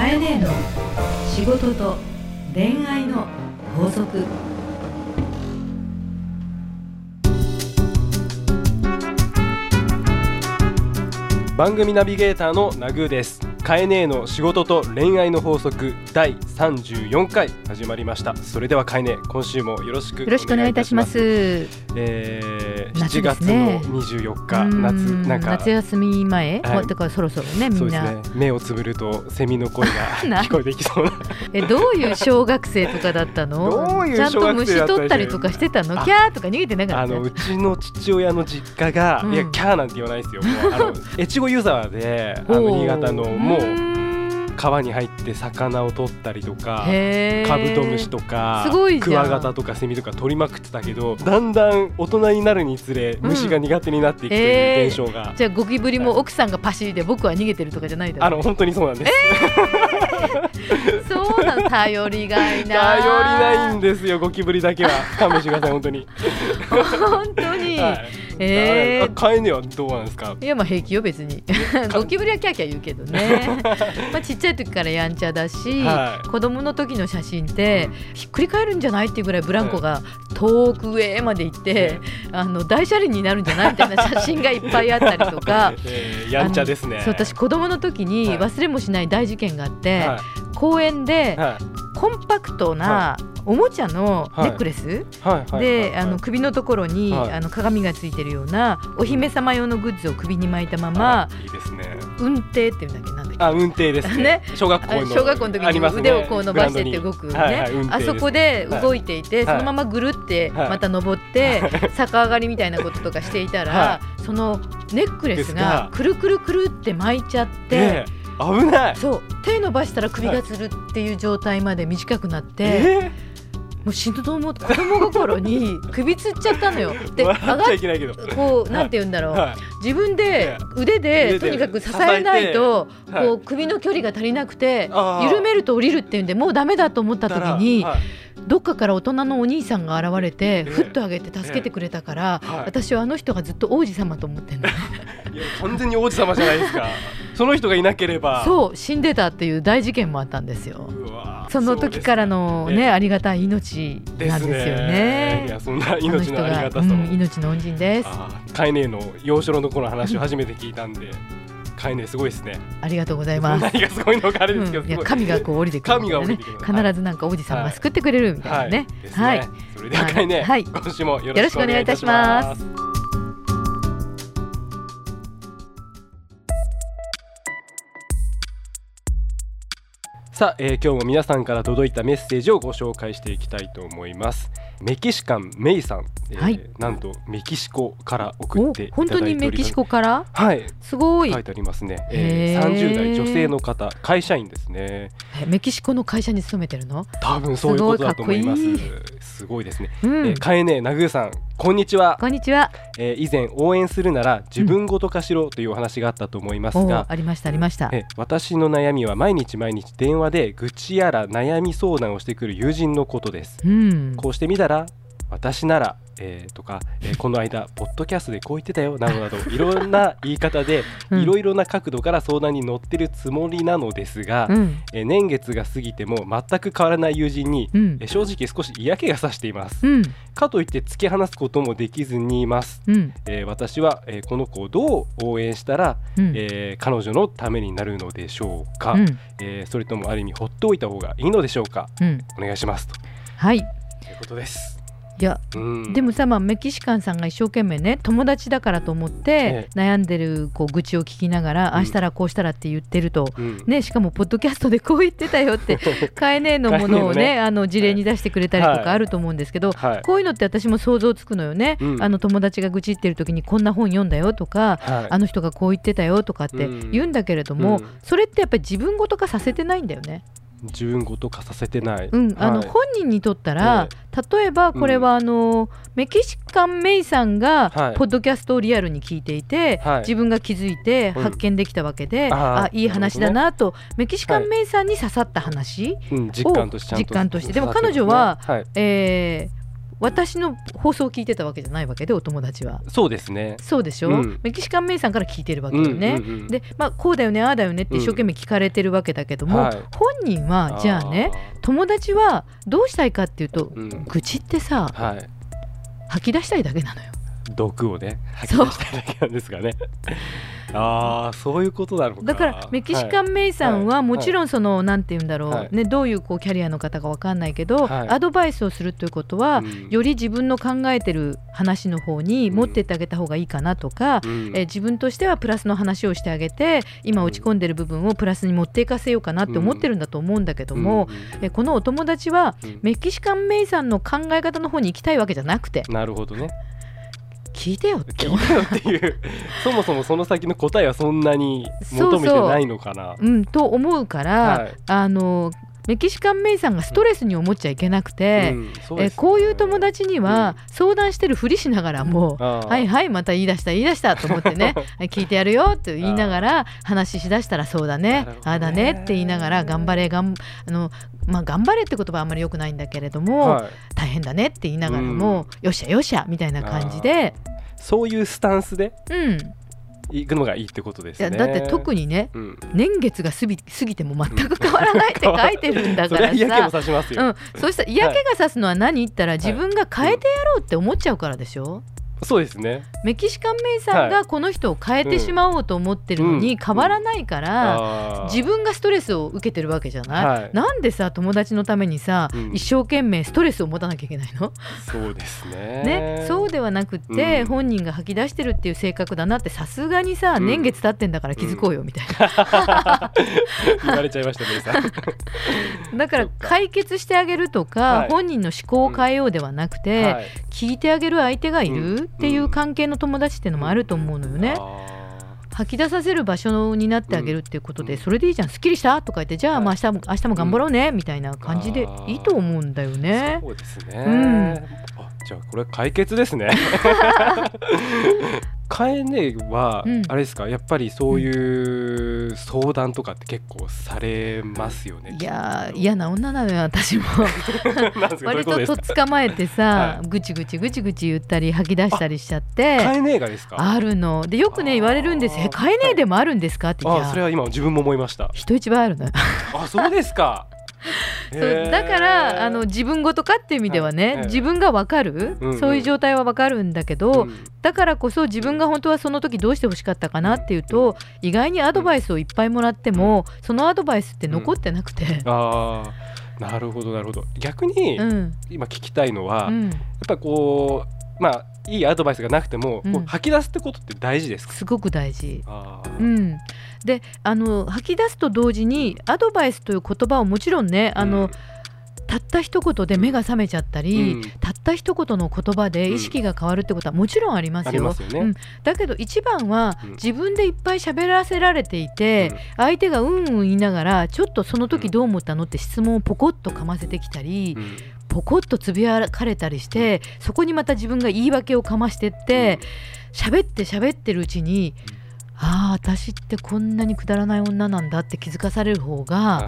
かえねえの仕事と恋愛の法則。番組ナビゲーターのナグーです。カエネーの仕事と恋愛の法則第34回始まりました。それではカエネ今週もよろしくよろしくお願いいたします。えー、夏7月の24日夏うん。なんか夏休み前、はい。だからそろそろねみんですね。目をつぶるとセミの声がな 聞こえてきそうな。えどういう小学生とかだったの？どういうちゃんと虫取ったりとかしてたの？あキャーとか逃げてなかった？あのうちの父親の実家が、うん。いやキャーなんて言わないですよ。もうあの 越後湯沢であの新潟のも川に入って魚を取ったりとかカブトムシとかクワガタとかセミとか取りまくってたけどだんだん大人になるにつれうん。虫が苦手になっていくとえーいう現象が、じゃあゴキブリも奥さんがパシリで僕は逃げてるとかじゃないだろあの本当にそうなんです、そうなの頼りがいな頼りないんですよゴキブリだけは。勘弁してください本当に、本当に、はいえー。あカエネはどうなんですか？いやまあ平気よ別に。ゴキブリはキャーキャー言うけどね。まあちっちゃい時からやんちゃだし、はい。子供の時の写真ってひっくり返るんじゃないっていうぐらいブランコが遠く上まで行って、あの大車輪になるんじゃないみたいな写真がいっぱいあったりとか。えーやんちゃですね。そう私子供の時にはい。忘れもしない大事件があって、は公園でいはい。コンパクトなおもちゃのネックレス、で、首のところに、はい。あの鏡がついてるようなお姫様用のグッズを首に巻いたまま、いいですね。運転っていうんだっけ？なんだっけ？あ運転ですね。ね。小学校の。あ小学校の時に腕をこう伸ばしてって動くね、はいはいあそこで動いていて、はい。そのままぐるってはい。また登って、逆上がりみたいなこととかしていたら、はそのネックレスがが。くるくるくるって巻いちゃって、え。ー危ない。そう。手伸ばしたら首がつるっていう状態まで短くなって、え？もう死ぬと思って子供心に首つっちゃったのよ。でー、上がっちゃいけないけど。こうなんて言うんだろう、は自分で腕腕ででとにかく支えないとこう首の距離が足りなくて緩めると降りるっていうんでもうダメだと思った時にはいどっかから大人のお兄さんが現れてええ。ふっと上げて助けてくれたからはい。私はあの人がずっと王子様と思ってんの いや完全に王子様じゃないですか。その人がいなければ。うそう死んでたっていう大事件もあったんですよ。その時からのそうですね。ありがたい命なんですよいね。やそんな命のありがが、たさを、うん、命の恩人です。あーカエネの幼少の頃の話を初めて聞いたんでカエネすごいですね。ありがとうございます。何がすごいのかあれですけど、うん、い。や神がこう降りてくるね。神が降りてくる必ずなんか王子様が救ってくれるみたいなね。ですね、はい。それではカエネ、はい。今週もよよろしくお願いいたします。さあ、えー今日も皆さんから届いたメッセージをご紹介していきたいと思いますメキシカンメイさん、えーはい。なんとメキシコから送おっていただいてお本当にメキシコから？はい。すごい。書いてありますね、えー、へー。30代女性の方会社員ですね。えメキシコの会社に勤めてるの？多分そういうことだと思いますすごいですね、うん、えー、かえねなぐーさんこんにちは、こんにちは。えー、以前応援するなら自分ごと化しろというお話があったと思いますおが、ありましたありました。え私の悩みは毎日毎日電話で愚痴やら悩み相談をしてくる友人のことです。うん。こうしてみたら私なら、えーとか、えーこの間ポッドキャストでこう言ってたよなどなどいろんな言い方でうん。いろいろな角度から相談に乗ってるつもりなのですが、うん。えー年月が過ぎても全く変わらない友人に、うん。えー正直少し嫌気がさしています、うん。かといって突き放すこともできずにいます、うん。えー私は、えーこの子をどう応援したら、うん。えー彼女のためになるのでしょうか、うん。えーそれともある意味放っておいた方がいいのでしょうか。うん。お願いしますと。はいい。いうことです、やうん、でもさ、まあ、メキシカンさんが一生懸命ね友達だからと思ってえ悩んでるこう愚痴を聞きながら、うん。ああしたらこうしたらって言ってると、うん。ね、しかもポッドキャストでこう言ってたよって カエネのものをねね。あの事例に出してくれたりとはい。かあると思うんですけど、はい。こういうのって私も想像つくのよね、うん。あの友達が愚痴ってる時にこんな本読んだよとか、はい。あの人がこう言ってたよとかって言うんだけれども、うん。それってやっぱり自分ごと化させてないんだよね。自分ごと化させてない、うん、あのはい。本人にとったら、例えばこれはあの、メキシカンメイさんがはい。ポッドキャストをリアルに聞いていて、はい。自分が気づいてうん。発見できたわけで、あーあいい話だなとメキシカンメイさんに刺さった話、うん、実感としてちゃんと実感として。でも彼女ははい。えー私の放送を聞いてたわけじゃないわけでお友達は。そうですね。そうでしょ、うん。メキシカンメイさんから聞いてるわけよね、うんうんうんでまあこうだよねああだよねって一生懸命聞かれてるわけだけども、はい。本人はじゃあね友達はどうしたいかっていうと、うん。愚痴ってさはい。吐き出したいだけなのよ。毒をね吐き出したいだけなんですがね ああそういうことなのか。だからメキシカンメイさんははい。もちろんそのなんて言うんだろう、はい。ね、どういうこうキャリアの方かわかんないけど、はい。アドバイスをするということは、うん。より自分の考えてる話の方に持ってってあげた方がいいかなとか、うん。え自分としてはプラスの話をしてあげて今落ち込んでる部分をプラスに持っていかせようかなって思ってるんだと思う。んだけども、うん。えこのお友達はうん。メキシカンメイさんの考え方の方に行きたいわけじゃなくて。なるほどね聞いてよって。聞いたよっていう。そもそもその先の答えはそんなに求めてないのかな。うん、と思うから、はい。あのメキシカンメイさんがストレスに思っちゃいけなくて、うんそうですね。えこういう友達には相談してるふりしながらも、あーはいはいまた言い出した言い出したと思ってねはい 聞いてやるよって言いながら話しだしたらそうだねね。ああだねって言いながら頑張れがんあの、まあ、頑張れって言葉はあんまり良くないんだけれども、はい。大変だねって言いながらも、よっしゃよっしゃみたいな感じで、そういうスタンスで？うん、行くのがいいってことですね。いやだって特にねうん。年月が過ぎ過ぎても全く変わらないって書いてるんだそかられは嫌気もさ。さしますよ、うん、そうしたら嫌気がさすのは何？言ったら自分が変えてやろうって思っちゃうからでしょ、そうですね。メキシカンメイさんはがこの人を変えてしまおうと思ってるのに変わらないから、自分がストレスを受けてるわけじゃない、はい。なんでさ友達のためにさ、うん。一生懸命ストレスを持たなきゃいけないの、そうですね。ね、そうではなくって、うん。本人が吐き出してるっていう性格だなってさすがにさ、うん。年月経ってんだから気づこうよみたいな、言われちゃいましたねさん。だから解決してあげるとか、はい。本人の思考を変えようではなくて、はい。聞いてあげる相手がいる、うんっていう関係の友達っていうのもあると思うのよね。あ吐き出させる場所になってあげるっていうことで、うん。それでいいじゃんすっきりした？とか言ってじゃあまあ明日も明日も頑張ろうね、みたいな感じでいいと思うんだよーね。そうですね、うん。あじゃあこれ解決ですね カエネは、うん。あれですか？やっぱりそういう相談とかって結構されますよね。いやー嫌な女なのよ私も。割こととと捕まえてさ、はぐちぐちぐちぐち言ったり吐き出したりしちゃって。カエネ映画ですか？あるの。でよくね言われるんです「あーえ買えねえでもあるんですか?」って。言ってあそれは今自分も思いました。人一倍あるのよ。あそうですか そうだからあの自分ごとかっていう意味ではね、はい。自分が分かる、うんうん。そういう状態は分かるんだけど、うんだからこそ自分が本当はその時どうしてほしかったかなっていうと意外にアドバイスをいっぱいもらってもそのアドバイスって残ってなくて。あー。なるほどなるほど。逆に、うん。今聞きたいのは、やっうん、ぱこうまあいいアドバイスがなくても、うん。吐き出すってことって大事ですか？すごく大事。うん、であの吐き出すと同時にアドバイスという言葉をもちろんねあの、うん。たった一言で目が覚めちゃったり、うん。たった一言の言葉で意識が変わるってことはもちろんありますよ。ありますよね。うん。だけど一番はうん。自分でいっぱい喋らせられていて、うん。相手がうんうん言いながらちょっとその時どう思ったのって質問をポコッとかませてきたり、うんポコッとつぶやかれたりしてそこにまた自分が言い訳をかましてって喋って喋ってるうちにああ私ってこんなにくだらない女なんだって気づかされる方が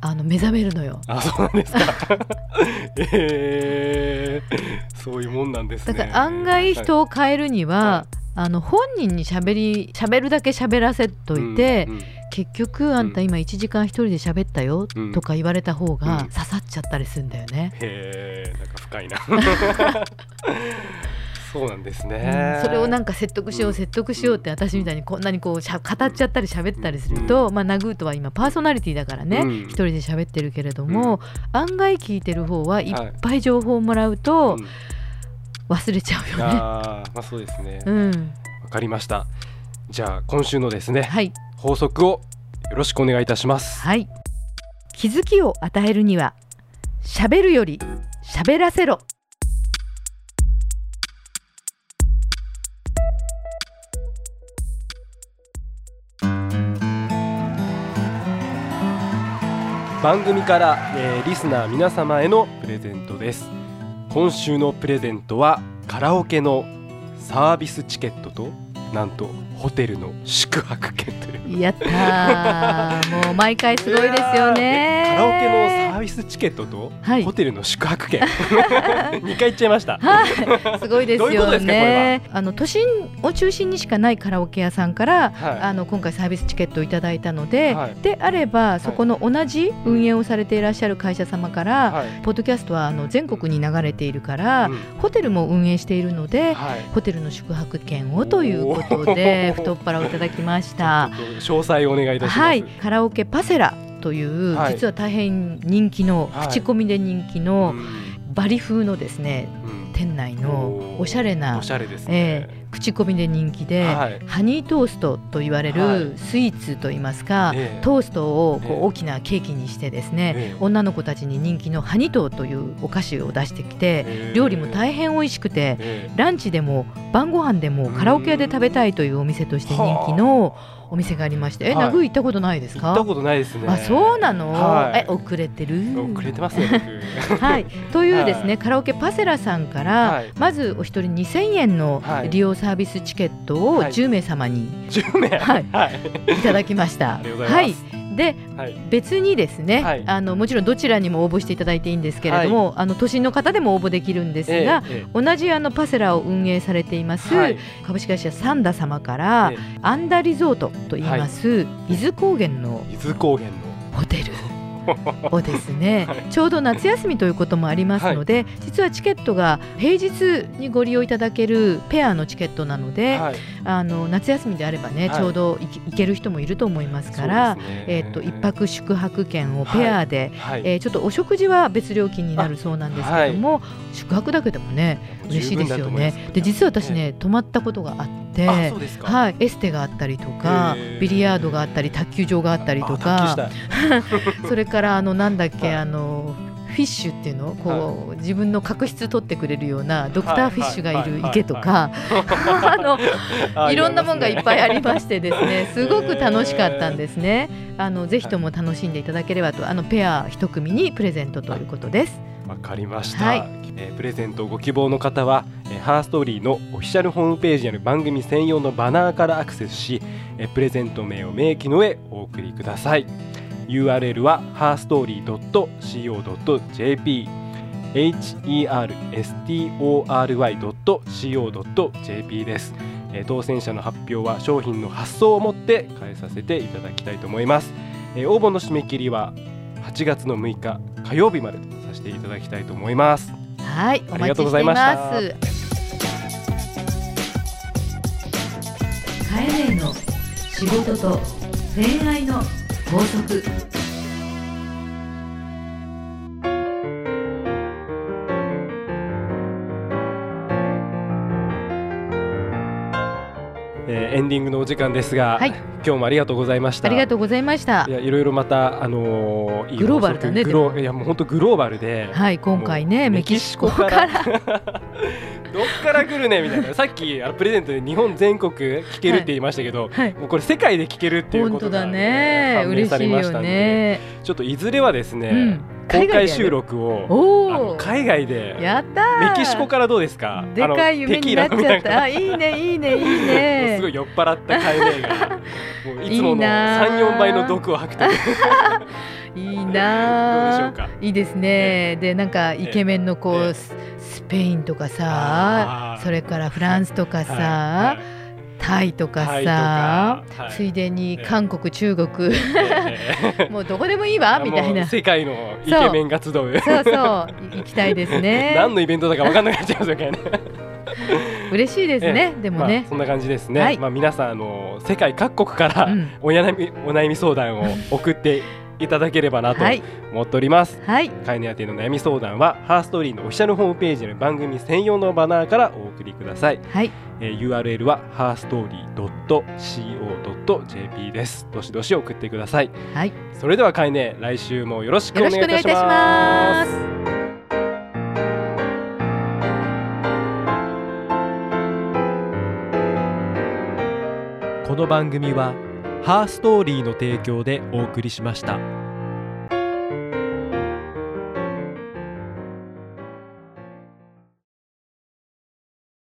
あ。の目覚めるのよ。あそうなんですか。えー、そういうもんなんですね。だから案外人を変えるには、はあの本人に喋り喋るだけ喋らせといて、うんうん結局あんた今1時間一人で喋ったようん。とか言われた方がうん。刺さっちゃったりするんだよね。へえんか深いな。そうなんですね、うん。それをなんか説得しよう、うん。説得しようって私みたいにこん。なにこうしゃ語っちゃったり喋ったりすると、まあ、ナグートは今パーソナリティだからね、うん。一人で喋ってるけれども、案外聞いてる方はい。っはいぱい情報をもらうとうん。忘れちゃうよね。あーまあそうですね。わ、うん、かりました。じゃあ今週のですね、はい、法則をよろしくお願いいたします。はい、気づきを与えるには喋るより喋らせろ。番組から、えーリスナー皆様へのプレゼントです。今週のプレゼントはカラオケのサービスチケットとなんとホテルの宿泊券という。やったー。もう毎回すごいですよね。カラオケのサービスチケットと、はい。ホテルの宿泊券。2回行っちゃいました。はい、すごいですよね。あの都心を中心にしかないカラオケ屋さんから、はい。あの今回サービスチケットをいただいたので、はい。であればそこの同じ運営をされていらっしゃる会社様から、はい。ポッドキャストはあの全国に流れているから、うん。ホテルも運営しているので。はい。ホテルの宿泊券をということで太っ腹をいただきました。詳細をお願いいたします、はい、カラオケパセラという、はい。実は大変人気の、はい。口コミで人気のうん。バリ風のですねうん。店内のおしゃれなおしゃれですえね、ー口コミで人気で、はい。ハニートーストと言われはい。るスイーツといいますか、ええ。トーストをこええ。う大きなケーキにしてですね、ええ。女の子たちに人気のハニトーというお菓子を出してきて、えー料理も大変美味しくて、えランチでも晩ご飯でもカラオケ屋で食べたいというお店として人気のお店がありまして、え、はい行ったことないですか？ー行ったことないですね。あそうなの、はい。え遅れてる？遅れてますね僕。はい、というですね、はい。カラオケパセラさんから、はい。まずお一人2000円のはい。利用サービスチケットをはい。10名様に10名。はい。はい。いただきました。ありがとうございます。はいではい。別にですね、はい。あのもちろんどちらにも応募していただいていいんですけれども、あの都心の方でも応募できるんですが、え同じあのパセラを運営されています、はい。株式会社サンダ様から、えアンダリゾートと言います、伊豆高原の伊豆高原の。ホテル をですね、はい。ちょうど夏休みということもありますので、実はチケットが平日にご利用いただけるペアのチケットなので、はい。あの夏休みであればね、はい。ちょうど行ける人もいると思いますからね。えー、と一泊宿泊券をペアで、はい。えーちょっとお食事は別料金になるそうなんですけども、宿泊だけでもね嬉しいですよね。で実は私ね、泊まったことがあって。あそうですか。はい、エステがあったりとかビリヤードがあったり卓球場があったりとか。それからあのなんだっけ、はい。あのフィッシュっていうの？こう、自分の角質取ってくれるようなドクターフィッシュがいる池とか。あのあいろんなもんがいっぱいありまししてですねすごく楽しかったんですね。あのぜひとも楽しんでいただければと。あのペア一組にプレゼントということです。わかりました、はい。えープレゼントをご希望の方は、えーハーストーリーのオフィシャルホームページにある番組専用のバナーからアクセスし、えープレゼント名を明記の上お送りください。URL は herstory.co.jp herstory.co.jp です、えー当選者の発表は商品の発送をもって返させていただきたいと思います、えー応募の締め切りは8月の6日火曜日までとさせていただきたいと思います。はい、おありがとうございまました。す。カエネの仕事と恋愛の法則えーエンディングのお時間ですが、はい。今日もありがとうございました。ありがとうございました。い。やいろいろまたあのーグローバルだねグロいやもう本当グローバルで、はい、今回ね、メキシコから。どっから来るねみたいな。さっきあのプレゼントで日本全国聞けるって言いましたけど、はい、もうこれ世界で聞けるっていう本当だことが、ね、判明嬉しいよね。ちょっといずれはですね、うん公開収録を海外でやったー。メキシコからどうですか？でかい夢になっちゃった。あ、いいね、いいね、いいね。すごい酔っ払ったカエネがもういつもいいのなー三四倍の毒を吐くという。いないいですね。で、なんかイケメンのこええう、ススペインとかあさー、それからフランスとかはいさは、タイとかさついでにええ韓国、中国、ええ もうどこでもいいわみたいな。世界のイケメンが集うそうそう、い行きたいですね。何のイベントだか分かんなくなっちゃいますよね。嬉しいですね。でもねまあ、。そんな感じですね。はいまあ皆さんあの世界各国から、うんお悩みお悩み相談を送っていただければなとはい、思っております。はい、カイネ宛ての悩み相談はハーストーリーのオフィシャルホームページの番組専用のバナーからお送りください。はい、えー URL は herstory.co.jp です。どしどし送ってください。はい。それではカイネ来週もよろしくおよ願いいたしま。す。この番組はハーストーリーの提供でお送りしました。